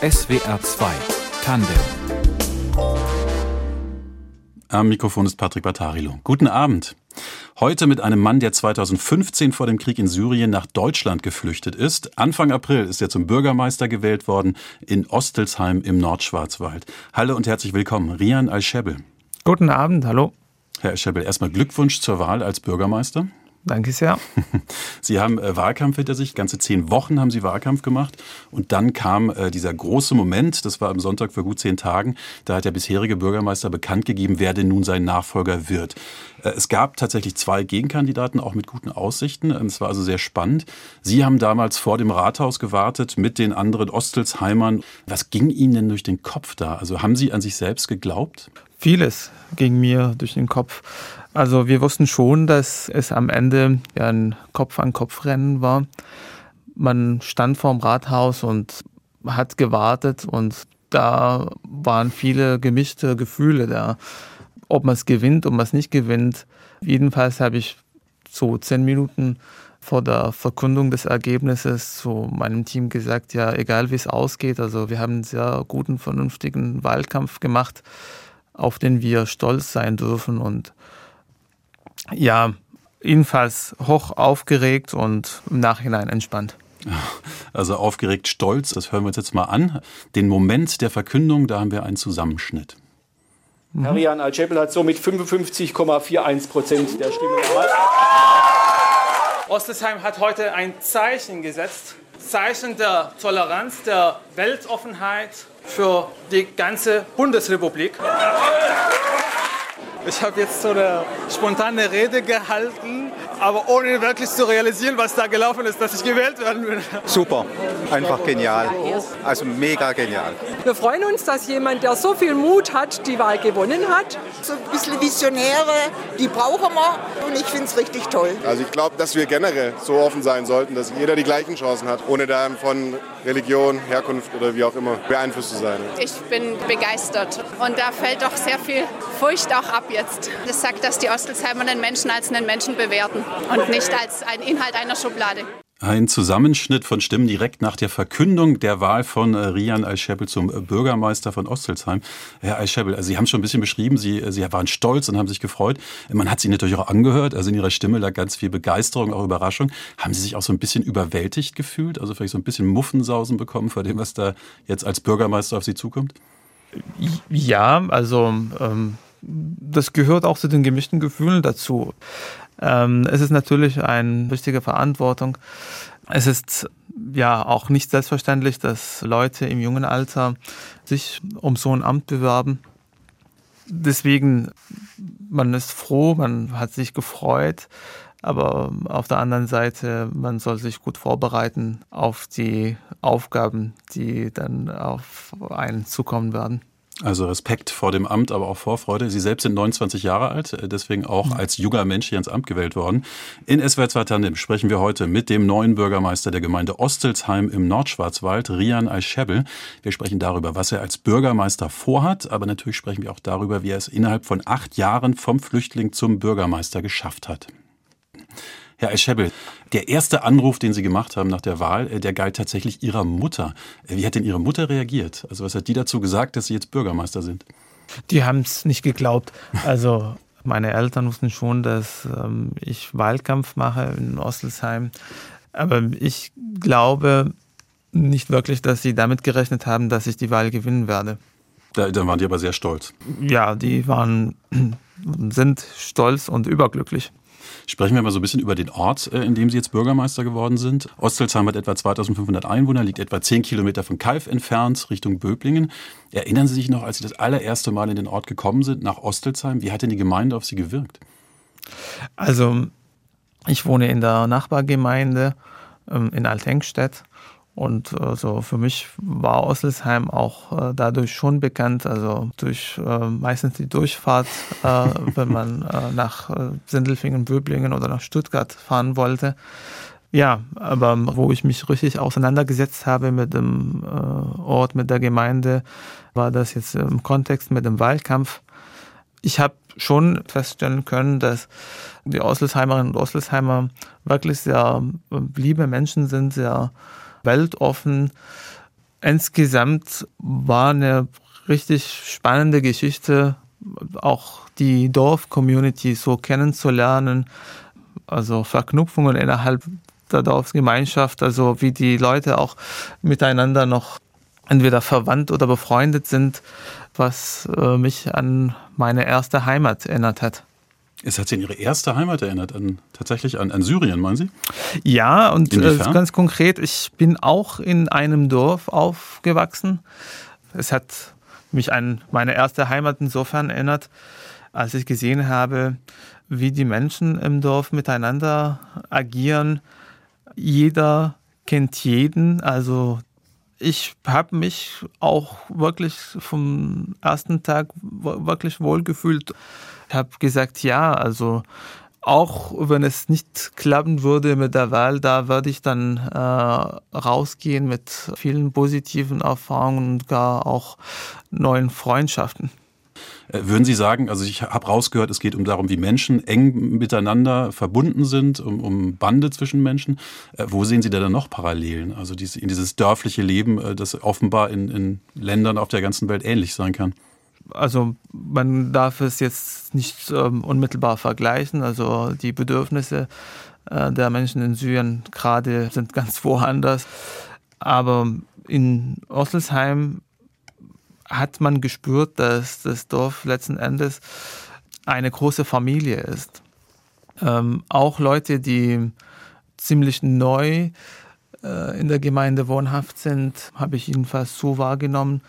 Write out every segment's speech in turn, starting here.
SWR 2 Tandem Am Mikrofon ist Patrick Battarilo. Guten Abend. Heute mit einem Mann, der 2015 vor dem Krieg in Syrien nach Deutschland geflüchtet ist. Anfang April ist er zum Bürgermeister gewählt worden in Ostelsheim im Nordschwarzwald. Hallo und herzlich willkommen, Rian Al-Shebel. Guten Abend, hallo. Herr Al-Shebel, erstmal Glückwunsch zur Wahl als Bürgermeister. Danke sehr. Sie haben äh, Wahlkampf hinter sich, ganze zehn Wochen haben Sie Wahlkampf gemacht. Und dann kam äh, dieser große Moment, das war am Sonntag vor gut zehn Tagen, da hat der bisherige Bürgermeister bekannt gegeben, wer denn nun sein Nachfolger wird. Äh, es gab tatsächlich zwei Gegenkandidaten, auch mit guten Aussichten. Ähm, es war also sehr spannend. Sie haben damals vor dem Rathaus gewartet mit den anderen Ostelsheimern. Was ging Ihnen denn durch den Kopf da? Also haben Sie an sich selbst geglaubt? Vieles ging mir durch den Kopf. Also wir wussten schon, dass es am Ende ja ein Kopf-an-Kopf-Rennen war. Man stand vorm Rathaus und hat gewartet und da waren viele gemischte Gefühle da. Ob man es gewinnt, ob man es nicht gewinnt. Jedenfalls habe ich so zehn Minuten vor der Verkündung des Ergebnisses zu meinem Team gesagt, ja, egal wie es ausgeht, also wir haben einen sehr guten, vernünftigen Wahlkampf gemacht, auf den wir stolz sein dürfen und ja, jedenfalls hoch aufgeregt und im Nachhinein entspannt. Also aufgeregt, stolz, das hören wir uns jetzt mal an. Den Moment der Verkündung, da haben wir einen Zusammenschnitt. Mhm. Herr Rian Al-Jebel hat somit 55,41 Prozent der Stimmen erhalten. Ostesheim hat heute ein Zeichen gesetzt. Zeichen der Toleranz, der Weltoffenheit für die ganze Bundesrepublik. Ich habe jetzt so eine spontane Rede gehalten, aber ohne wirklich zu realisieren, was da gelaufen ist, dass ich gewählt werden will. Super, einfach genial. Also mega genial. Wir freuen uns, dass jemand, der so viel Mut hat, die Wahl gewonnen hat. So ein bisschen Visionäre, die brauchen wir und ich finde es richtig toll. Also ich glaube, dass wir generell so offen sein sollten, dass jeder die gleichen Chancen hat, ohne da von Religion, Herkunft oder wie auch immer beeinflusst zu sein. Ich bin begeistert und da fällt doch sehr viel Furcht auch ab jetzt. Das sagt, dass die Ostelsheimer den Menschen als einen Menschen bewerten und nicht als ein Inhalt einer Schublade. Ein Zusammenschnitt von Stimmen direkt nach der Verkündung der Wahl von äh, Rian Al-Scheppel zum äh, Bürgermeister von Ostelsheim. Herr Al-Scheppel, also Sie haben es schon ein bisschen beschrieben, Sie, äh, Sie waren stolz und haben sich gefreut. Man hat Sie natürlich auch angehört, also in Ihrer Stimme lag ganz viel Begeisterung, auch Überraschung. Haben Sie sich auch so ein bisschen überwältigt gefühlt, also vielleicht so ein bisschen Muffensausen bekommen vor dem, was da jetzt als Bürgermeister auf Sie zukommt? Ja, also ähm, das gehört auch zu den gemischten Gefühlen dazu. Ähm, es ist natürlich eine wichtige Verantwortung. Es ist ja auch nicht selbstverständlich, dass Leute im jungen Alter sich um so ein Amt bewerben. Deswegen, man ist froh, man hat sich gefreut, aber auf der anderen Seite, man soll sich gut vorbereiten auf die Aufgaben, die dann auf einen zukommen werden. Also Respekt vor dem Amt, aber auch Vorfreude. Sie selbst sind 29 Jahre alt, äh, deswegen auch mhm. als junger Mensch hier ins Amt gewählt worden. In SWR 2 Tandem sprechen wir heute mit dem neuen Bürgermeister der Gemeinde Ostelsheim im Nordschwarzwald, Rian Aischebel. Wir sprechen darüber, was er als Bürgermeister vorhat, aber natürlich sprechen wir auch darüber, wie er es innerhalb von acht Jahren vom Flüchtling zum Bürgermeister geschafft hat. Herr Eschebbel, der erste Anruf, den Sie gemacht haben nach der Wahl, äh, der galt tatsächlich Ihrer Mutter. Äh, wie hat denn Ihre Mutter reagiert? Also was hat die dazu gesagt, dass Sie jetzt Bürgermeister sind? Die haben es nicht geglaubt. Also meine Eltern wussten schon, dass ähm, ich Wahlkampf mache in Ostelsheim. Aber ich glaube nicht wirklich, dass sie damit gerechnet haben, dass ich die Wahl gewinnen werde. Da, dann waren die aber sehr stolz. Ja, die waren, sind stolz und überglücklich. Sprechen wir mal so ein bisschen über den Ort, äh, in dem Sie jetzt Bürgermeister geworden sind. Ostelsheim hat etwa 2500 Einwohner, liegt etwa 10 Kilometer von Kalf entfernt, Richtung Böblingen. Erinnern Sie sich noch, als Sie das allererste Mal in den Ort gekommen sind, nach Ostelsheim? Wie hat denn die Gemeinde auf Sie gewirkt? Also, ich wohne in der Nachbargemeinde ähm, in Althengstedt und also für mich war Osselsheim auch äh, dadurch schon bekannt, also durch äh, meistens die Durchfahrt, äh, wenn man äh, nach äh, Sindelfingen, Böblingen oder nach Stuttgart fahren wollte. Ja, aber wo ich mich richtig auseinandergesetzt habe mit dem Ort, mit der Gemeinde, war das jetzt im Kontext mit dem Wahlkampf. Ich habe schon feststellen können, dass die Osselsheimerinnen und Osselsheimer wirklich sehr liebe Menschen sind, sehr weltoffen. insgesamt war eine richtig spannende Geschichte, auch die Dorf-Community so kennenzulernen, also Verknüpfungen innerhalb der Dorfgemeinschaft, also wie die Leute auch miteinander noch entweder verwandt oder befreundet sind, was äh, mich an meine erste Heimat erinnert hat. Es hat Sie an Ihre erste Heimat erinnert, an, tatsächlich an, an Syrien, meinen Sie? Ja, und äh, ganz konkret, ich bin auch in einem Dorf aufgewachsen. Es hat mich an meine erste Heimat insofern erinnert, als ich gesehen habe, wie die Menschen im Dorf miteinander agieren. Jeder kennt jeden, also ich habe mich auch wirklich vom ersten Tag wirklich wohlgefühlt. Ich habe gesagt, ja, also auch wenn es nicht klappen würde mit der Wahl, da würde ich dann äh, rausgehen mit vielen positiven Erfahrungen und gar auch neuen Freundschaften. Äh, würden Sie sagen, also ich habe rausgehört, es geht um darum, wie Menschen eng miteinander verbunden sind, um, um Bande zwischen Menschen. Äh, wo sehen Sie da dann noch Parallelen? Also dieses, in dieses dörfliche Leben, äh, das offenbar in, in Ländern auf der ganzen Welt ähnlich sein kann also man darf es jetzt nicht ähm, unmittelbar vergleichen. Also die Bedürfnisse äh, der Menschen in Syrien gerade sind ganz woanders. Aber in Osselsheim hat man gespürt, dass das Dorf letzten Endes eine große Familie ist. Ähm, auch Leute, die ziemlich neu äh, in der Gemeinde wohnhaft sind, habe ich jedenfalls so wahrgenommen,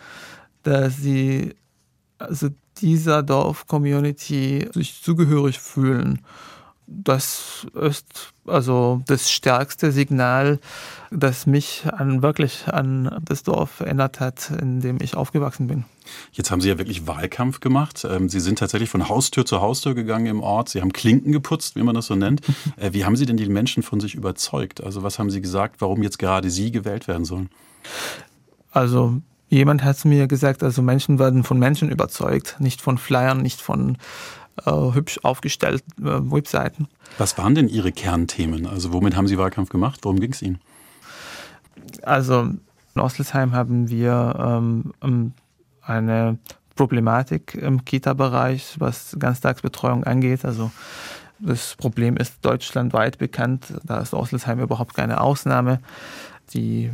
dass sie also dieser Dorf-Community sich zugehörig fühlen das ist also das stärkste Signal, das mich an, wirklich an das Dorf erinnert hat, in dem ich aufgewachsen bin. Jetzt haben Sie ja wirklich Wahlkampf gemacht. Ähm, Sie sind tatsächlich von Haustür zu Haustür gegangen im Ort. Sie haben Klinken geputzt, wie man das so nennt. Äh, wie haben Sie denn die Menschen von sich überzeugt? Also was haben Sie gesagt, warum jetzt gerade Sie gewählt werden sollen? Also jemand hat mir gesagt, also Menschen werden von Menschen überzeugt, nicht von Flyern, nicht von äh, hübsch aufgestellten äh, Webseiten. Was waren denn Ihre Kernthemen? Also womit haben Sie Wahlkampf gemacht? Worum ging es Ihnen? Also in Ostelsheim haben wir ähm, eine Problematik im Kita-Bereich, was Ganztagsbetreuung angeht. Also das Problem ist deutschlandweit bekannt. Da ist Ostelsheim überhaupt keine Ausnahme. Die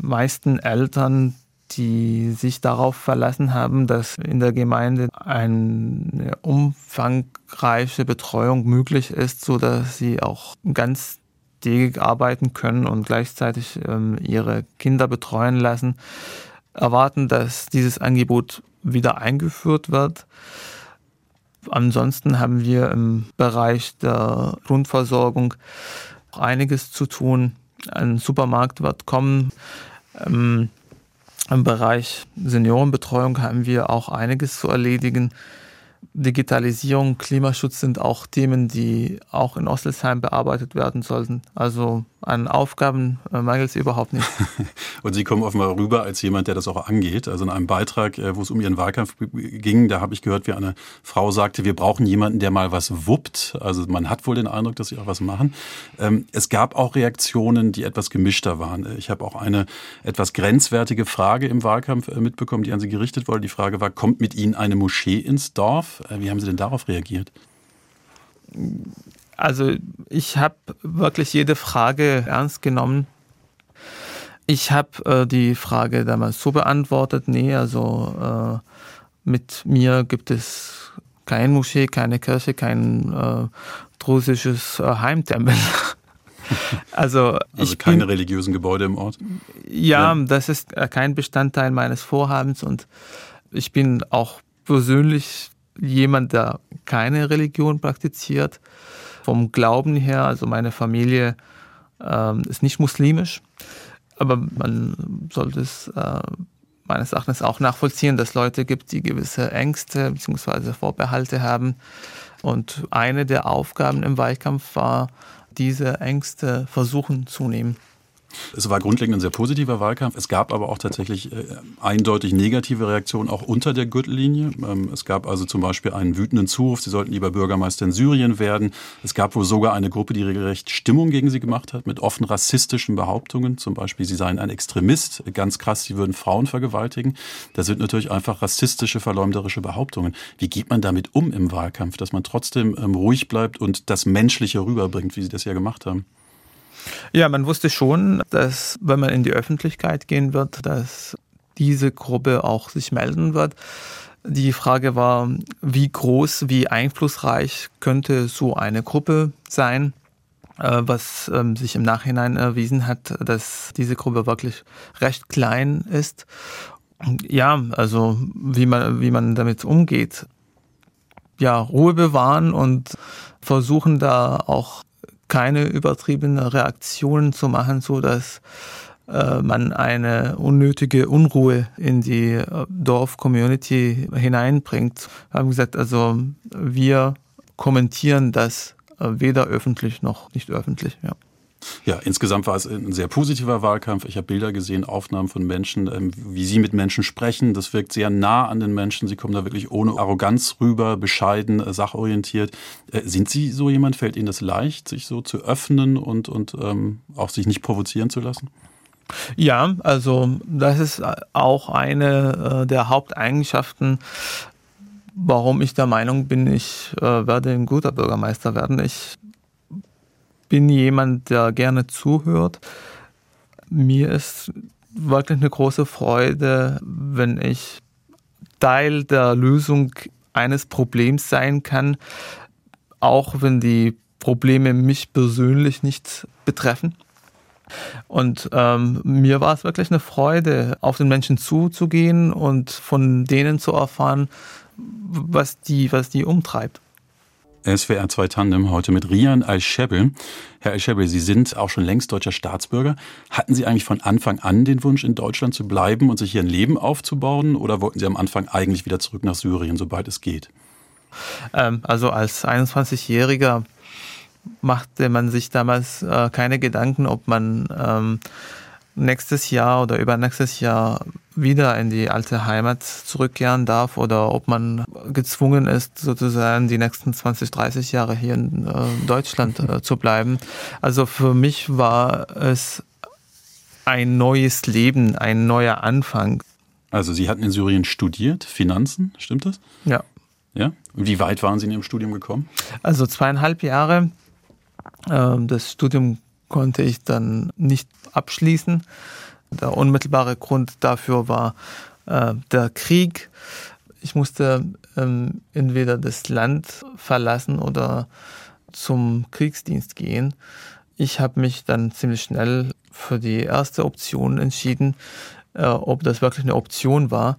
meisten Eltern, die sich darauf verlassen haben, dass in der Gemeinde eine umfangreiche Betreuung möglich ist, so dass sie auch ganz tägig arbeiten können und gleichzeitig ähm, ihre Kinder betreuen lassen, erwarten, dass dieses Angebot wieder eingeführt wird. Ansonsten haben wir im Bereich der Grundversorgung einiges zu tun. Ein Supermarkt wird kommen. Ähm, im Bereich Seniorenbetreuung haben wir auch einiges zu erledigen. Digitalisierung, Klimaschutz sind auch Themen, die auch in Ostelsheim bearbeitet werden sollten. Also an Aufgaben äh, mangelt es überhaupt nicht. Und Sie kommen offenbar rüber als jemand, der das auch angeht. Also in einem Beitrag, äh, wo es um Ihren Wahlkampf ging, da habe ich gehört, wie eine Frau sagte, wir brauchen jemanden, der mal was wuppt. Also man hat wohl den Eindruck, dass Sie auch was machen. Ähm, es gab auch Reaktionen, die etwas gemischter waren. Ich habe auch eine etwas grenzwertige Frage im Wahlkampf äh, mitbekommen, die an Sie gerichtet wurde. Die Frage war, kommt mit Ihnen eine Moschee ins Dorf? Wie haben Sie denn darauf reagiert? Also ich habe wirklich jede Frage ernst genommen. Ich habe äh, die Frage damals so beantwortet, nee, also äh, mit mir gibt es keine Moschee, keine Kirche, kein äh, drusisches äh, Heimtempel. also, also keine bin, religiösen Gebäude im Ort? Ja, ja, das ist äh, kein Bestandteil meines Vorhabens und ich bin auch persönlich jemand, der keine Religion praktiziert vom Glauben her, also meine Familie äh, ist nicht muslimisch, aber man sollte es äh, meines Erachtens auch nachvollziehen, dass es Leute gibt, die gewisse Ängste bzw. Vorbehalte haben. Und eine der Aufgaben im Wahlkampf war, diese Ängste versuchen zu nehmen. Es war grundlegend ein sehr positiver Wahlkampf. Es gab aber auch tatsächlich äh, eindeutig negative Reaktionen auch unter der Gürtellinie. Ähm, es gab also zum Beispiel einen wütenden Zuruf, sie sollten lieber Bürgermeister in Syrien werden. Es gab wohl sogar eine Gruppe, die regelrecht Stimmung gegen sie gemacht hat, mit offen rassistischen Behauptungen. Zum Beispiel, sie seien ein Extremist, ganz krass, sie würden Frauen vergewaltigen. Das sind natürlich einfach rassistische, verleumderische Behauptungen. Wie geht man damit um im Wahlkampf, dass man trotzdem ähm, ruhig bleibt und das Menschliche rüberbringt, wie sie das ja gemacht haben? Ja, man wusste schon, dass wenn man in die Öffentlichkeit gehen wird, dass diese Gruppe auch sich melden wird. Die Frage war, wie groß, wie einflussreich könnte so eine Gruppe sein, äh, was ähm, sich im Nachhinein erwiesen hat, dass diese Gruppe wirklich recht klein ist. Ja, also wie man, wie man damit umgeht. Ja, Ruhe bewahren und versuchen da auch keine übertriebene Reaktionen zu machen, so dass äh, man eine unnötige Unruhe in die äh, Dorf-Community hineinbringt. Wir haben gesagt, also wir kommentieren das äh, weder öffentlich noch nicht öffentlich. Ja. Ja, insgesamt war es ein sehr positiver Wahlkampf. Ich habe Bilder gesehen, Aufnahmen von Menschen, ähm, wie sie mit Menschen sprechen. Das wirkt sehr nah an den Menschen. Sie kommen da wirklich ohne Arroganz rüber, bescheiden, äh, sachorientiert. Äh, sind Sie so jemand? Fällt Ihnen das leicht, sich so zu öffnen und, und ähm, auch sich nicht provozieren zu lassen? Ja, also das ist auch eine äh, der Haupteigenschaften, warum ich der Meinung bin, ich äh, werde ein guter Bürgermeister werden. Ich bin jemand, der gerne zuhört. Mir ist wirklich eine große Freude, wenn ich Teil der Lösung eines Problems sein kann, auch wenn die Probleme mich persönlich nicht betreffen. Und ähm, mir war es wirklich eine Freude, auf den Menschen zuzugehen und von denen zu erfahren, was die, was die umtreibt. SWR 2 Tandem heute mit Rian Al-Shebel. Herr Al-Shebel, Sie sind auch schon längst deutscher Staatsbürger. Hatten Sie eigentlich von Anfang an den Wunsch, in Deutschland zu bleiben und sich hier ein Leben aufzubauen? Oder wollten Sie am Anfang eigentlich wieder zurück nach Syrien, sobald es geht? Ähm, also als 21-Jähriger machte man sich damals äh, keine Gedanken, ob man ähm, nächstes Jahr oder übernächstes Jahr wieder in die alte Heimat zurückkehren darf oder ob man gezwungen ist, sozusagen die nächsten 20, 30 Jahre hier in äh, Deutschland äh, zu bleiben. Also für mich war es ein neues Leben, ein neuer Anfang. Also Sie hatten in Syrien studiert, Finanzen, stimmt das? Ja. Ja? Wie weit waren Sie in Ihrem Studium gekommen? Also zweieinhalb Jahre. Ähm, das Studium konnte ich dann nicht abschließen. Der unmittelbare Grund dafür war äh, der Krieg. Ich musste ähm, entweder das Land verlassen oder zum Kriegsdienst gehen. Ich habe mich dann ziemlich schnell für die erste Option entschieden, äh, ob das wirklich eine Option war.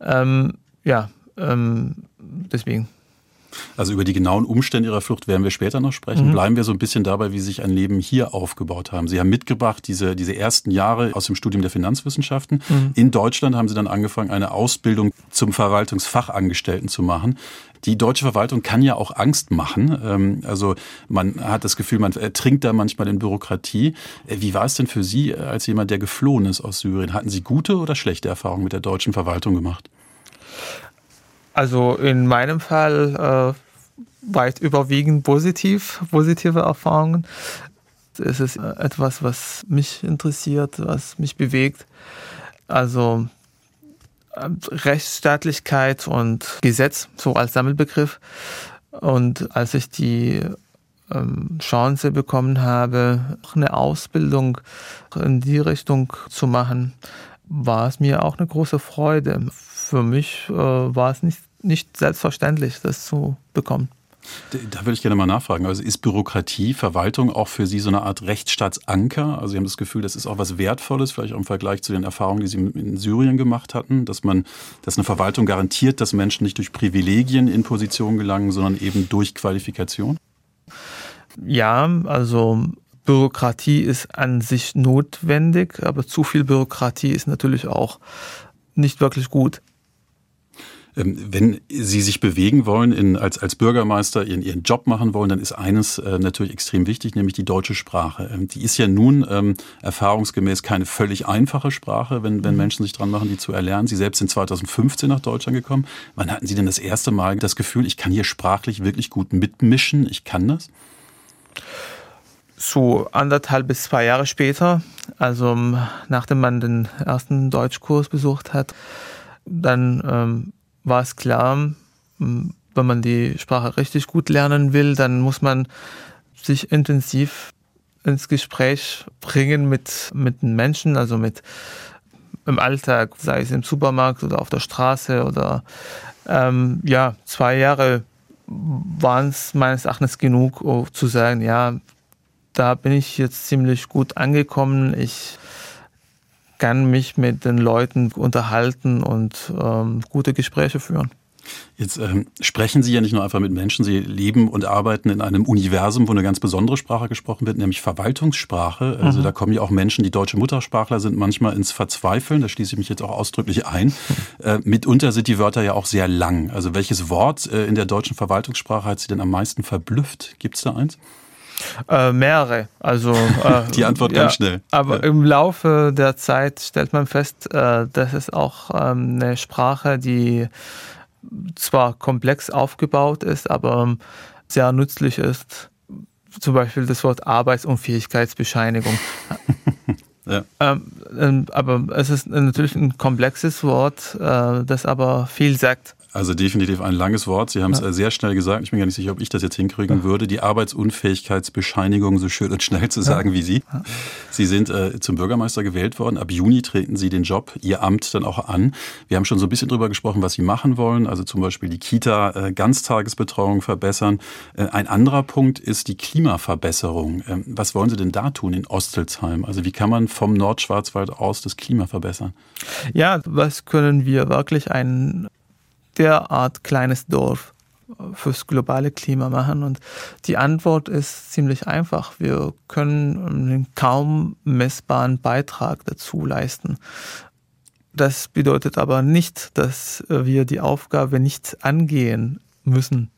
Ähm, ja, ähm, deswegen. Also über die genauen Umstände Ihrer Flucht werden wir später noch sprechen. Mhm. Bleiben wir so ein bisschen dabei, wie Sie sich ein Leben hier aufgebaut haben. Sie haben mitgebracht diese, diese ersten Jahre aus dem Studium der Finanzwissenschaften. Mhm. In Deutschland haben Sie dann angefangen, eine Ausbildung zum Verwaltungsfachangestellten zu machen. Die deutsche Verwaltung kann ja auch Angst machen. Ähm, also man hat das Gefühl, man ertrinkt da manchmal in Bürokratie. Äh, wie war es denn für Sie als jemand, der geflohen ist aus Syrien? Hatten Sie gute oder schlechte Erfahrungen mit der deutschen Verwaltung gemacht? Also in meinem Fall äh, weit überwiegend positiv, positive Erfahrungen. Es ist äh, etwas, was mich interessiert, was mich bewegt. Also äh, Rechtsstaatlichkeit und Gesetz, so als Sammelbegriff. Und als ich die ähm, Chance bekommen habe, eine Ausbildung in die Richtung zu machen, war es mir auch eine große Freude. Für mich äh, war es nicht, nicht selbstverständlich, das zu bekommen. Da würde ich gerne mal nachfragen. Also ist Bürokratie, Verwaltung auch für Sie so eine Art Rechtsstaatsanker? Also Sie haben das Gefühl, das ist auch was Wertvolles, vielleicht auch im Vergleich zu den Erfahrungen, die Sie in Syrien gemacht hatten, dass man, dass eine Verwaltung garantiert, dass Menschen nicht durch Privilegien in Position gelangen, sondern eben durch Qualifikation? Ja, also Bürokratie ist an sich notwendig, aber zu viel Bürokratie ist natürlich auch nicht wirklich gut. Ähm, wenn Sie sich bewegen wollen, in, als, als Bürgermeister Ihren, Ihren Job machen wollen, dann ist eines äh, natürlich extrem wichtig, nämlich die deutsche Sprache. Ähm, die ist ja nun ähm, erfahrungsgemäß keine völlig einfache Sprache, wenn, wenn mhm. Menschen sich dran machen, die zu erlernen. Sie selbst sind 2015 nach Deutschland gekommen. Wann hatten Sie denn das erste Mal das Gefühl, ich kann hier sprachlich wirklich gut mitmischen, ich kann das? So anderthalb bis zwei Jahre später, also nachdem man den ersten Deutschkurs besucht hat, dann ähm, war es klar, wenn man die Sprache richtig gut lernen will, dann muss man sich intensiv ins Gespräch bringen mit, mit den Menschen, also mit im Alltag, sei es im Supermarkt oder auf der Straße oder ähm, ja, zwei Jahre waren es meines Erachtens genug, um zu sagen, ja, da bin ich jetzt ziemlich gut angekommen. Ich kann mich mit den Leuten unterhalten und ähm, gute Gespräche führen. Jetzt ähm, sprechen Sie ja nicht nur einfach mit Menschen, Sie leben und arbeiten in einem Universum, wo eine ganz besondere Sprache gesprochen wird, nämlich Verwaltungssprache. Also mhm. da kommen ja auch Menschen, die deutsche Muttersprachler sind, manchmal ins Verzweifeln. Da schließe ich mich jetzt auch ausdrücklich ein. Äh, mitunter sind die Wörter ja auch sehr lang. Also welches Wort äh, in der deutschen Verwaltungssprache hat Sie denn am meisten verblüfft? Gibt es da eins? Äh, mehrere. Also äh, die Antwort ganz ja, schnell. Aber ja. im Laufe der Zeit stellt man fest, äh, das ist auch ähm, eine Sprache, die zwar komplex aufgebaut ist, aber ähm, sehr nützlich ist. Zum Beispiel das Wort Arbeitsunfähigkeitsbescheinigung. ja. Ähm, ähm, aber es ist natürlich ein komplexes Wort, äh, das aber viel sagt. Also definitiv ein langes Wort. Sie haben es ja. Äh, sehr schnell gesagt. Ich bin gar nicht sicher, ob ich das jetzt hinkriegen ja. würde, die Arbeitsunfähigkeitsbescheinigung so schön und schnell zu sagen ja. wie Sie. Sie sind äh, zum Bürgermeister gewählt worden. Ab Juni treten Sie den Job, Ihr Amt dann auch an. Wir haben schon so ein bisschen drüber gesprochen, was Sie machen wollen. Also zum Beispiel die Kita, äh, Ganztagesbetreuung verbessern. Äh, ein anderer Punkt ist die Klimaverbesserung. Ähm, was wollen Sie denn da tun in Ostelsheim? Also wie kann man vom Nordschwarzwald aus das Klima verbessern? Ja, was können wir wirklich ein derart kleines Dorf fürs globale Klima machen? Und die Antwort ist ziemlich einfach. Wir können einen kaum messbaren Beitrag dazu leisten. Das bedeutet aber nicht, dass wir die Aufgabe nicht angehen müssen,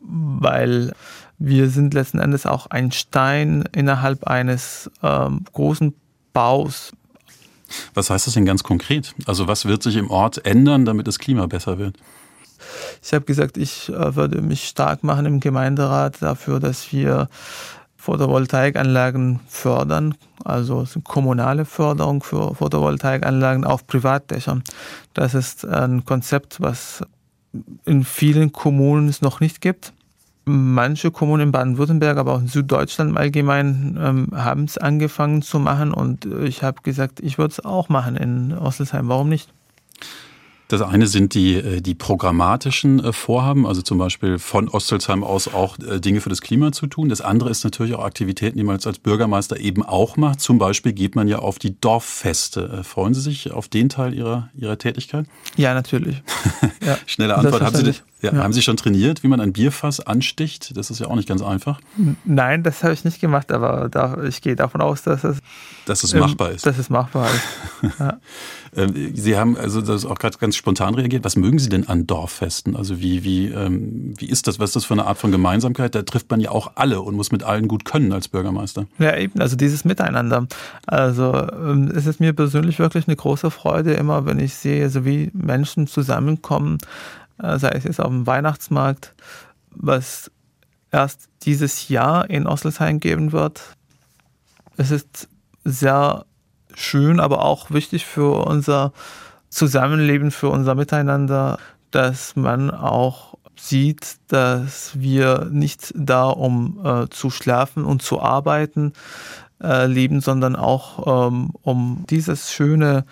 weil wir sind letzten Endes auch ein Stein innerhalb eines ähm, großen Baus. Was heißt das denn ganz konkret? Also was wird sich im Ort ändern, damit das Klima besser wird? Ich habe gesagt, ich äh, würde mich stark machen im Gemeinderat dafür, dass wir Photovoltaikanlagen fördern, also kommunale Förderung für Photovoltaikanlagen auf Privatdächern. Das ist ein Konzept, was in vielen Kommunen es noch nicht gibt manche Kommunen in Baden-Württemberg, aber auch in Süddeutschland im Allgemeinen ähm, haben es angefangen zu machen und ich habe gesagt, ich würde es auch machen in Osselsheim. Warum nicht? Das eine sind die, äh, die programmatischen äh, Vorhaben, also zum Beispiel von Ostelsheim aus auch äh, Dinge für das Klima zu tun. Das andere ist natürlich auch Aktivitäten, die man als Bürgermeister eben auch macht. Zum Beispiel geht man ja auf die Dorffeste. Freuen Sie sich auf den Teil Ihrer, Ihrer Tätigkeit? Ja, natürlich. Ja. Schnelle Antwort. Haben Sie, ja, ja. haben Sie schon trainiert, wie man ein Bierfass ansticht? Das ist ja auch nicht ganz einfach. Nein, das habe ich nicht gemacht, aber da, ich gehe davon aus, dass es, dass es machbar ist. Dass es machbar ist. Ja. Ähm, Sie haben also das auch gerade ganz spontan reagiert. Was mögen Sie denn an Dorffesten? Also wie, wie, ähm, wie ist das? Was ist das für eine Art von Gemeinsamkeit? Da trifft man ja auch alle und muss mit allen gut können als Bürgermeister. Ja, eben, also dieses Miteinander. Also ähm, es ist mir persönlich wirklich eine große Freude, immer wenn ich sehe, also wie Menschen zusammenkommen, sei es jetzt auf dem Weihnachtsmarkt, was erst dieses Jahr in Oslesheim geben wird. Es ist sehr schön, aber auch wichtig für unser Zusammenleben, für unser Miteinander, dass man auch sieht, dass wir nicht da, um äh, zu schlafen und zu arbeiten äh, leben, sondern auch ähm, um dieses schöne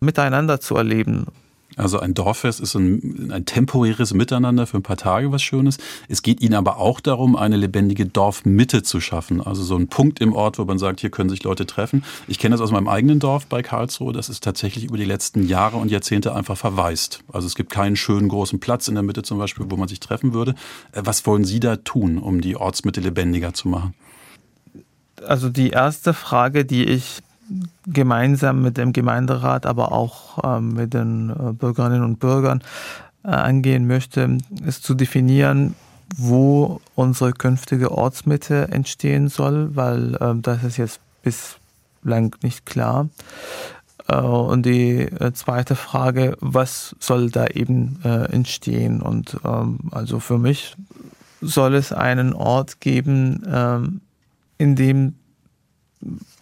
Miteinander zu erleben. Also ein Dorffest ist ein, ein, temporäres Miteinander für ein paar Tage, was Schönes. Es geht Ihnen aber auch darum, eine lebendige Dorfmitte zu schaffen. Also so ein Punkt im Ort, wo man sagt, hier können sich Leute treffen. Ich kenne das aus meinem eigenen Dorf bei Karlsruhe. Das ist tatsächlich über die letzten Jahre und Jahrzehnte einfach verwaist. Also es gibt keinen schönen großen Platz in der Mitte zum Beispiel, wo man sich treffen würde. Äh, was wollen Sie da tun, um die Ortsmitte lebendiger zu machen? Also die erste Frage, die ich gemeinsam mit dem Gemeinderat, aber auch ähm, mit den äh, Bürgerinnen und Bürgern äh, angehen möchte, ist zu definieren, wo unsere künftige Ortsmitte entstehen soll, weil äh, das ist jetzt bislang nicht klar. Äh, und die zweite Frage, was soll da eben entstehen? Und ähm, also für mich soll es einen Ort geben, ähm, in dem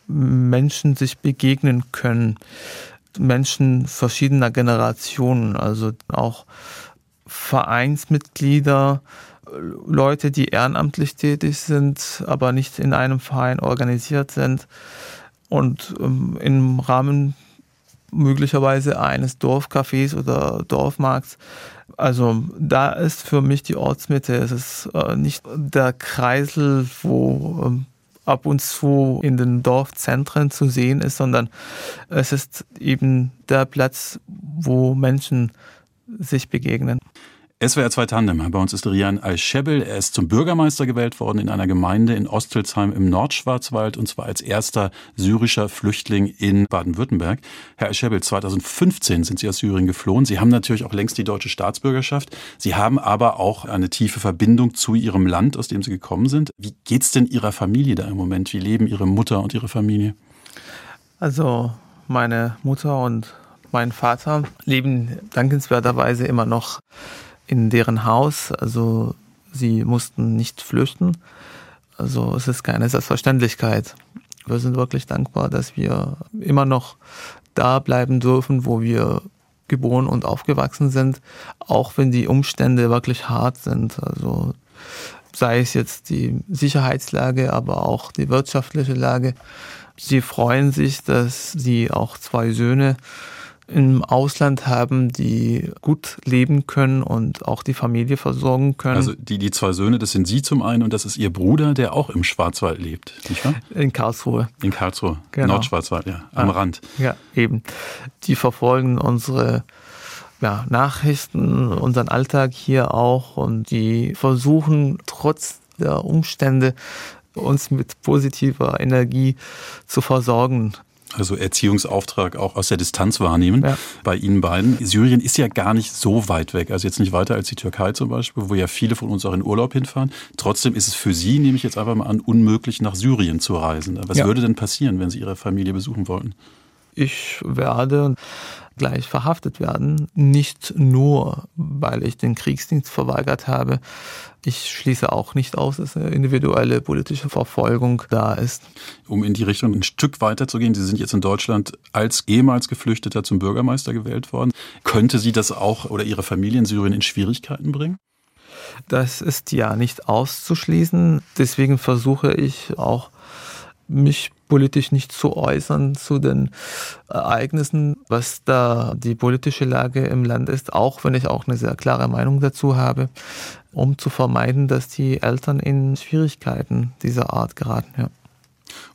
Menschen sich begegnen können. Menschen verschiedener Generationen, also auch Vereinsmitglieder, Leute, die ehrenamtlich tätig sind, aber nicht in einem Verein organisiert sind und ähm, im Rahmen möglicherweise eines Dorfcafés oder Dorfmarkts. Also da ist für mich die Ortsmitte. Es ist äh, nicht der Kreisel, wo ähm, ab und zu in den Dorfzentren zu sehen ist, sondern es ist eben der Platz, wo Menschen sich begegnen. SWR 2 Tandem. Bei uns ist Rian Al-Schebel. Er ist zum Bürgermeister gewählt worden in einer Gemeinde in Ostelsheim im Nordschwarzwald und zwar als erster syrischer Flüchtling in Baden-Württemberg. Herr Al-Schebel, 2015 sind Sie aus Syrien geflohen. Sie haben natürlich auch längst die deutsche Staatsbürgerschaft. Sie haben aber auch eine tiefe Verbindung zu Ihrem Land, aus dem Sie gekommen sind. Wie geht's denn Ihrer Familie da im Moment? Wie leben Ihre Mutter und Ihre Familie? Also meine Mutter und mein Vater leben dankenswerterweise immer noch in deren Haus. Also sie mussten nicht flüchten. Also es ist keine Selbstverständlichkeit. Wir sind wirklich dankbar, dass wir immer noch da bleiben dürfen, wo wir geboren und aufgewachsen sind, auch wenn die Umstände wirklich hart sind. Also sei es jetzt die Sicherheitslage, aber auch die wirtschaftliche Lage. Sie freuen sich, dass sie auch zwei Söhne im Ausland haben, die gut leben können und auch die Familie versorgen können. Also die, die zwei Söhne, das sind Sie zum einen und das ist Ihr Bruder, der auch im Schwarzwald lebt, nicht wahr? In Karlsruhe. In Karlsruhe, genau. Nordschwarzwald, ja, am ah, Rand. Ja, eben. Die verfolgen unsere ja, Nachrichten, unseren Alltag hier auch und die versuchen trotz der Umstände uns mit positiver Energie zu versorgen also Erziehungsauftrag auch aus der Distanz wahrnehmen ja. bei Ihnen beiden. Syrien ist ja gar nicht so weit weg, also jetzt nicht weiter als die Türkei zum Beispiel, wo ja viele von uns auch in Urlaub hinfahren. Trotzdem ist es für Sie, nehme ich jetzt einfach mal an, unmöglich nach Syrien zu reisen. Was ja. würde denn passieren, wenn Sie Ihre Familie besuchen wollten? Ich werde gleich verhaftet werden. Nicht nur, weil ich den Kriegsdienst verweigert habe. Ich schließe auch nicht aus, dass eine individuelle politische Verfolgung da ist. Um in die Richtung ein Stück weiter zu gehen, Sie sind jetzt in Deutschland als ehemals Geflüchteter zum Bürgermeister gewählt worden. Könnte Sie das auch oder Ihre Familie in Syrien in Schwierigkeiten bringen? Das ist ja nicht auszuschließen. Deswegen versuche ich auch mich politisch nicht zu äußern zu den Ereignissen, was da die politische Lage im Land ist, auch wenn ich auch eine sehr klare Meinung dazu habe, um zu vermeiden, dass die Eltern in Schwierigkeiten dieser Art geraten. Ja.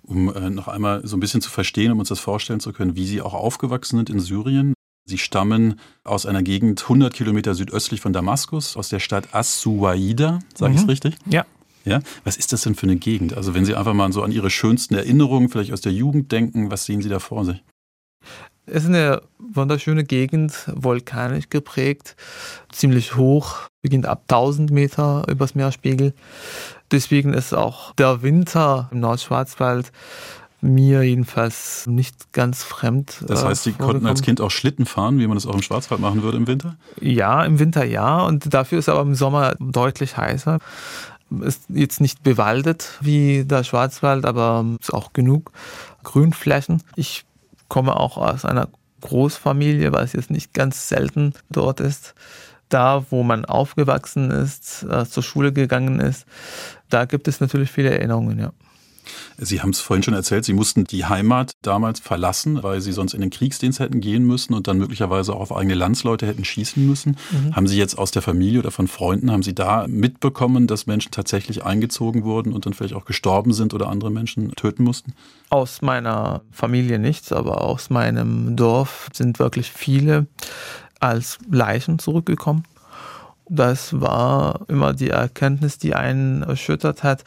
Um äh, noch einmal so ein bisschen zu verstehen, um uns das vorstellen zu können, wie Sie auch aufgewachsen sind in Syrien. Sie stammen aus einer Gegend 100 Kilometer südöstlich von Damaskus, aus der Stadt As-Suwaida, sage mhm. ich es richtig? Ja. Ja, was ist das denn für eine Gegend? Also wenn Sie einfach mal so an Ihre schönsten Erinnerungen vielleicht aus der Jugend denken, was sehen Sie da vor sich? Es ist eine wunderschöne Gegend, vulkanisch geprägt, ziemlich hoch, beginnt ab 1000 Meter übers Meerspiegel. Deswegen ist auch der Winter im Nordschwarzwald mir jedenfalls nicht ganz fremd. Das heißt, Sie äh, konnten als Kind auch Schlitten fahren, wie man das auch im Schwarzwald machen würde im Winter? Ja, im Winter ja. Und dafür ist aber im Sommer deutlich heißer. Ist jetzt nicht bewaldet wie der Schwarzwald, aber ist auch genug Grünflächen. Ich komme auch aus einer Großfamilie, was jetzt nicht ganz selten dort ist. Da, wo man aufgewachsen ist, äh, zur Schule gegangen ist, da gibt es natürlich viele Erinnerungen, ja. Sie haben es vorhin schon erzählt, Sie mussten die Heimat damals verlassen, weil Sie sonst in den Kriegsdienst hätten gehen müssen und dann möglicherweise auch auf eigene Landsleute hätten schießen müssen. Mhm. Haben Sie jetzt aus der Familie oder von Freunden, haben Sie da mitbekommen, dass Menschen tatsächlich eingezogen wurden und dann vielleicht auch gestorben sind oder andere Menschen töten mussten? Aus meiner Familie nichts, aber aus meinem Dorf sind wirklich viele als Leichen zurückgekommen. Das war immer die Erkenntnis, die einen erschüttert hat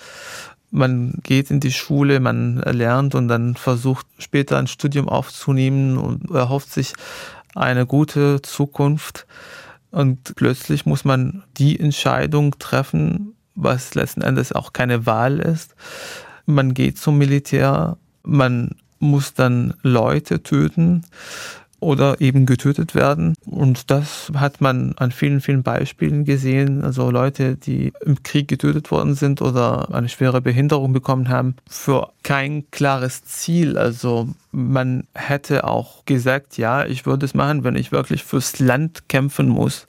man geht in die Schule, man lernt und dann versucht später ein Studium aufzunehmen und erhofft sich eine gute Zukunft. Und plötzlich muss man die Entscheidung treffen, was letzten Endes auch keine Wahl ist. Man geht zum Militär, man muss dann Leute töten oder eben getötet werden. Und das hat man an vielen, vielen Beispielen gesehen. Also Leute, die im Krieg getötet worden sind oder eine schwere Behinderung bekommen haben, für kein klares Ziel. Also man hätte auch gesagt, ja, ich würde es machen, wenn ich wirklich fürs Land kämpfen muss,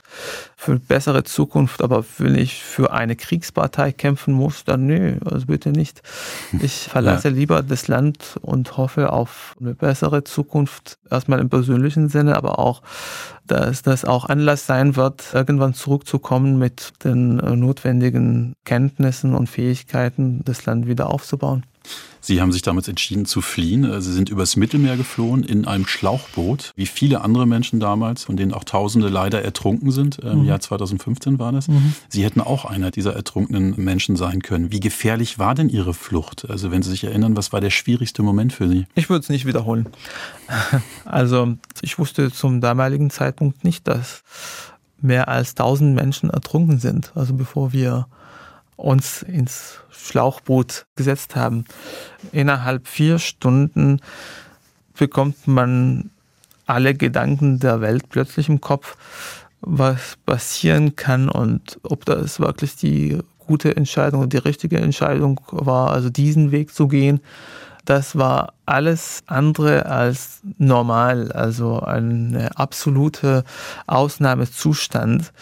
für eine bessere Zukunft. Aber wenn ich für eine Kriegspartei kämpfen muss, dann nö, also bitte nicht. Ich verlasse ja. lieber das Land und hoffe auf eine bessere Zukunft, erstmal im persönlichen Sinne, aber auch, dass das auch Anlass sein wird, irgendwann zurückzukommen mit den äh, notwendigen Kenntnissen und Fähigkeiten, das Land wieder aufzubauen. Sie haben sich damals entschieden zu fliehen. Äh, Sie sind übers Mittelmeer geflohen in einem Schlauchboot, wie viele andere Menschen damals, von denen auch Tausende leider ertrunken sind. Im mhm. Jahr 2015 war das. Mhm. Sie hätten auch einer dieser ertrunkenen Menschen sein können. Wie gefährlich war denn Ihre Flucht? Also wenn Sie sich erinnern, was war der schwierigste Moment für Sie? Ich würde es nicht wiederholen. Also ich wusste zum damaligen Zeitpunkt nicht, dass mehr als 1000 Menschen ertrunken sind. Also bevor wir uns ins Schlauchboot gesetzt haben. Innerhalb vier Stunden bekommt man alle Gedanken der Welt plötzlich im Kopf, was passieren kann und ob das wirklich die gute Entscheidung und die richtige Entscheidung war, also diesen Weg zu gehen. Das war alles andere als normal, also ein absoluter Ausnahmezustand.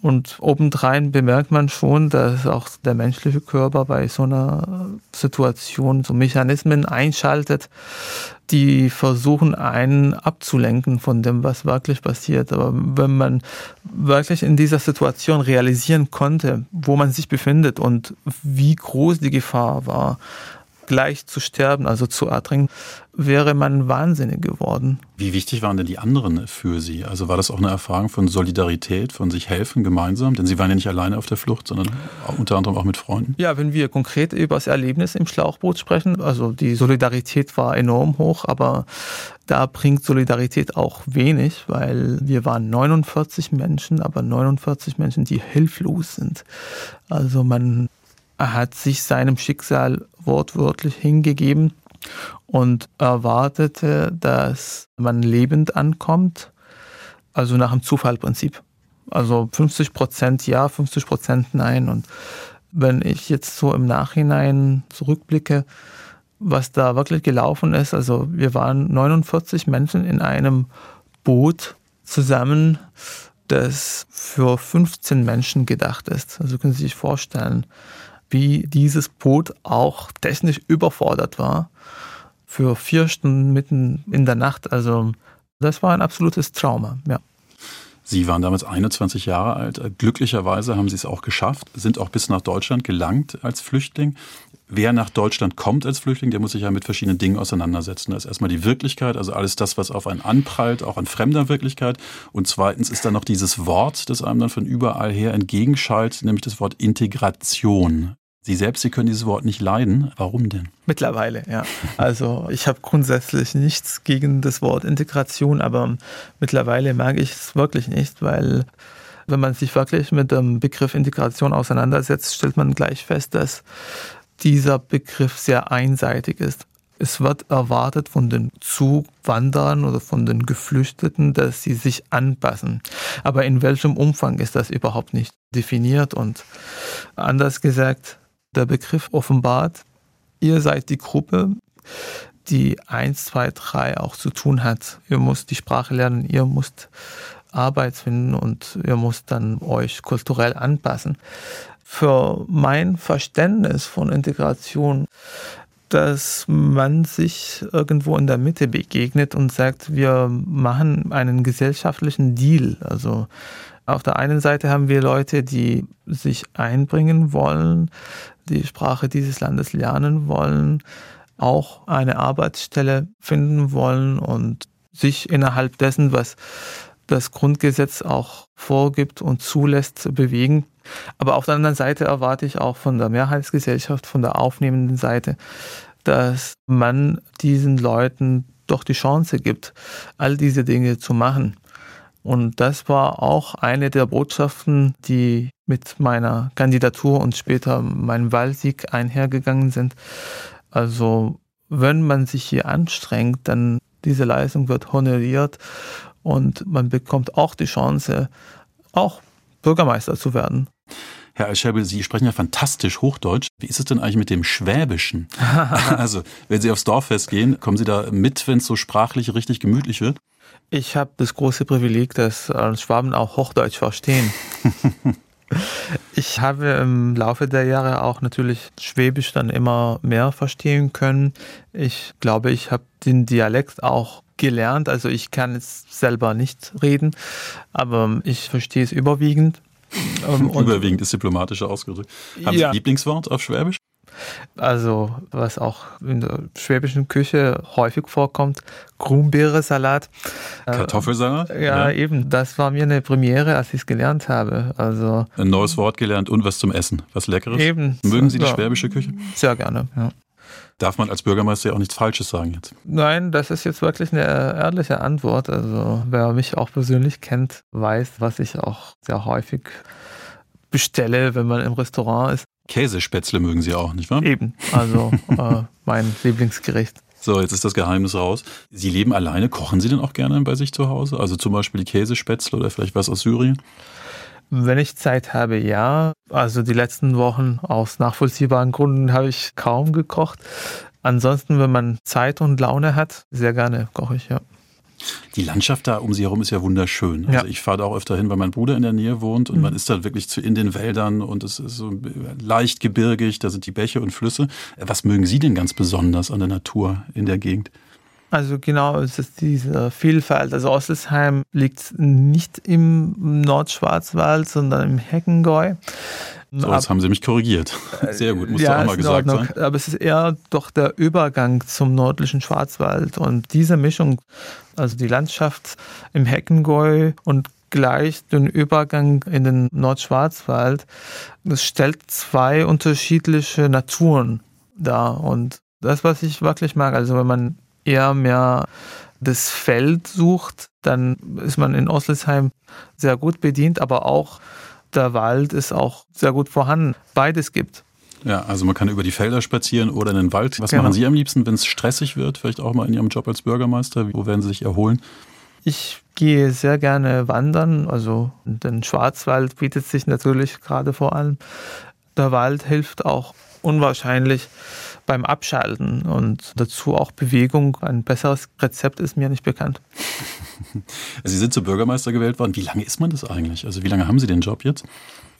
Und obendrein bemerkt man schon, dass auch der menschliche Körper bei so einer Situation so Mechanismen einschaltet, die versuchen, einen abzulenken von dem, was wirklich passiert. Aber wenn man wirklich in dieser Situation realisieren konnte, wo man sich befindet und wie groß die Gefahr war, gleich zu sterben, also zu ertrinken, wäre man wahnsinnig geworden. Wie wichtig waren denn die anderen für Sie? Also war das auch eine Erfahrung von Solidarität, von sich helfen gemeinsam? Denn Sie waren ja nicht alleine auf der Flucht, sondern unter anderem auch mit Freunden. Ja, wenn wir konkret über das Erlebnis im Schlauchboot sprechen, also die Solidarität war enorm hoch, aber da bringt Solidarität auch wenig, weil wir waren 49 Menschen, aber 49 Menschen, die hilflos sind. Also man hat sich seinem Schicksal wortwörtlich hingegeben und erwartete, dass man lebend ankommt, also nach dem Zufallprinzip. Also 50 Prozent ja, 50 Prozent nein. Und wenn ich jetzt so im Nachhinein zurückblicke, was da wirklich gelaufen ist, also wir waren 49 Menschen in einem Boot zusammen, das für 15 Menschen gedacht ist. Also können Sie sich vorstellen, wie dieses Boot auch technisch überfordert war für vier Stunden mitten in der Nacht. Also das war ein absolutes Trauma, ja. Sie waren damals 21 Jahre alt. Glücklicherweise haben Sie es auch geschafft, sind auch bis nach Deutschland gelangt als Flüchtling. Wer nach Deutschland kommt als Flüchtling, der muss sich ja mit verschiedenen Dingen auseinandersetzen. Das ist erstmal die Wirklichkeit, also alles das, was auf einen anprallt, auch an fremder Wirklichkeit. Und zweitens ist dann noch dieses Wort, das einem dann von überall her entgegenschallt, nämlich das Wort Integration. Sie selbst, Sie können dieses Wort nicht leiden. Warum denn? Mittlerweile, ja. Also ich habe grundsätzlich nichts gegen das Wort Integration, aber mittlerweile mag ich es wirklich nicht, weil wenn man sich wirklich mit dem Begriff Integration auseinandersetzt, stellt man gleich fest, dass dieser Begriff sehr einseitig ist. Es wird erwartet von den Zuwanderern oder von den Geflüchteten, dass sie sich anpassen. Aber in welchem Umfang ist das überhaupt nicht definiert? Und anders gesagt, der Begriff offenbart, ihr seid die Gruppe, die 1, 2, 3 auch zu tun hat. Ihr müsst die Sprache lernen, ihr müsst Arbeit finden und ihr müsst dann euch kulturell anpassen. Für mein Verständnis von Integration, dass man sich irgendwo in der Mitte begegnet und sagt, wir machen einen gesellschaftlichen Deal. Also auf der einen Seite haben wir Leute, die sich einbringen wollen, die Sprache dieses Landes lernen wollen, auch eine Arbeitsstelle finden wollen und sich innerhalb dessen, was das Grundgesetz auch vorgibt und zulässt, bewegen. Aber auf der anderen Seite erwarte ich auch von der Mehrheitsgesellschaft, von der aufnehmenden Seite, dass man diesen Leuten doch die Chance gibt, all diese Dinge zu machen. Und das war auch eine der Botschaften, die mit meiner Kandidatur und später meinem Wahlsieg einhergegangen sind. Also wenn man sich hier anstrengt, dann diese Leistung wird honoriert und man bekommt auch die Chance, auch Bürgermeister zu werden. Herr Alscherbel, Sie sprechen ja fantastisch Hochdeutsch. Wie ist es denn eigentlich mit dem Schwäbischen? also, wenn Sie aufs Dorffest gehen, kommen Sie da mit, wenn es so sprachlich richtig gemütlich wird? Ich habe das große Privileg, dass Schwaben auch Hochdeutsch verstehen. Ich habe im Laufe der Jahre auch natürlich Schwäbisch dann immer mehr verstehen können. Ich glaube, ich habe den Dialekt auch gelernt. Also ich kann es selber nicht reden, aber ich verstehe es überwiegend. Ähm, überwiegend ist diplomatischer ausgedrückt. Haben ja. Sie ein Lieblingswort auf Schwäbisch? Also, was auch in der schwäbischen Küche häufig vorkommt, Grumbeere-Salat. Äh, Kartoffelsalat? Ja, ja, eben. Das war mir eine Premiere, als ich es gelernt habe. Also, Ein neues Wort gelernt und was zum Essen. Was Leckeres. Eben. Mögen Sie die ja, schwäbische Küche? Sehr gerne, ja. Darf man als Bürgermeister ja auch nichts Falsches sagen jetzt? Nein, das ist jetzt wirklich eine ehrliche Antwort. Also, wer mich auch persönlich kennt, weiß, was ich auch sehr häufig bestelle, wenn man im Restaurant ist. Käsespätzle mögen Sie auch, nicht wahr? Eben, also äh, mein Lieblingsgericht. So, jetzt ist das Geheimnis raus. Sie leben alleine. Kochen Sie denn auch gerne bei sich zu Hause? Also zum Beispiel die Käsespätzle oder vielleicht was aus Syrien? Wenn ich Zeit habe, ja. Also die letzten Wochen aus nachvollziehbaren Gründen habe ich kaum gekocht. Ansonsten, wenn man Zeit und Laune hat, sehr gerne koche ich, ja. Die Landschaft da um sie herum ist ja wunderschön. Also ja. ich fahre da auch öfter hin, weil mein Bruder in der Nähe wohnt und mhm. man ist da wirklich in den Wäldern und es ist so leicht gebirgig, da sind die Bäche und Flüsse. Was mögen Sie denn ganz besonders an der Natur in der Gegend? Also genau, es ist diese Vielfalt. Also Osselsheim liegt nicht im Nordschwarzwald, sondern im Heckengäu. So, jetzt haben Sie mich korrigiert. Sehr gut, muss ja, auch mal gesagt sein. Aber es ist eher doch der Übergang zum nördlichen Schwarzwald. Und diese Mischung, also die Landschaft im Heckengäu und gleich den Übergang in den Nordschwarzwald, das stellt zwei unterschiedliche Naturen dar. Und das, was ich wirklich mag, also wenn man eher mehr das Feld sucht, dann ist man in Oslesheim sehr gut bedient, aber auch der Wald ist auch sehr gut vorhanden. Beides gibt. Ja, also man kann über die Felder spazieren oder in den Wald. Was genau. machen Sie am liebsten, wenn es stressig wird? Vielleicht auch mal in Ihrem Job als Bürgermeister. Wo werden Sie sich erholen? Ich gehe sehr gerne wandern. Also den Schwarzwald bietet sich natürlich gerade vor allem. Der Wald hilft auch unwahrscheinlich beim Abschalten und dazu auch Bewegung. Ein besseres Rezept ist mir nicht bekannt. Sie sind zum Bürgermeister gewählt worden. Wie lange ist man das eigentlich? Also wie lange haben Sie den Job jetzt?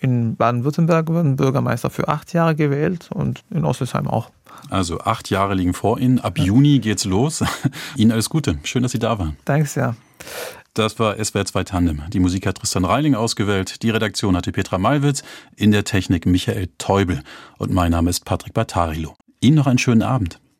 In Baden-Württemberg wurden Bürgermeister für acht Jahre gewählt und in Osselsheim auch. Also acht Jahre liegen vor Ihnen. Ab Juni geht's los. Ihnen alles Gute. Schön, dass Sie da waren. Danke sehr. Das war SWR 2 Tandem. Die Musik hat Tristan Reiling ausgewählt. Die Redaktion hatte Petra Malwitz. In der Technik Michael Teubel. Und mein Name ist Patrick Bartarilo. Ihnen noch einen schönen Abend.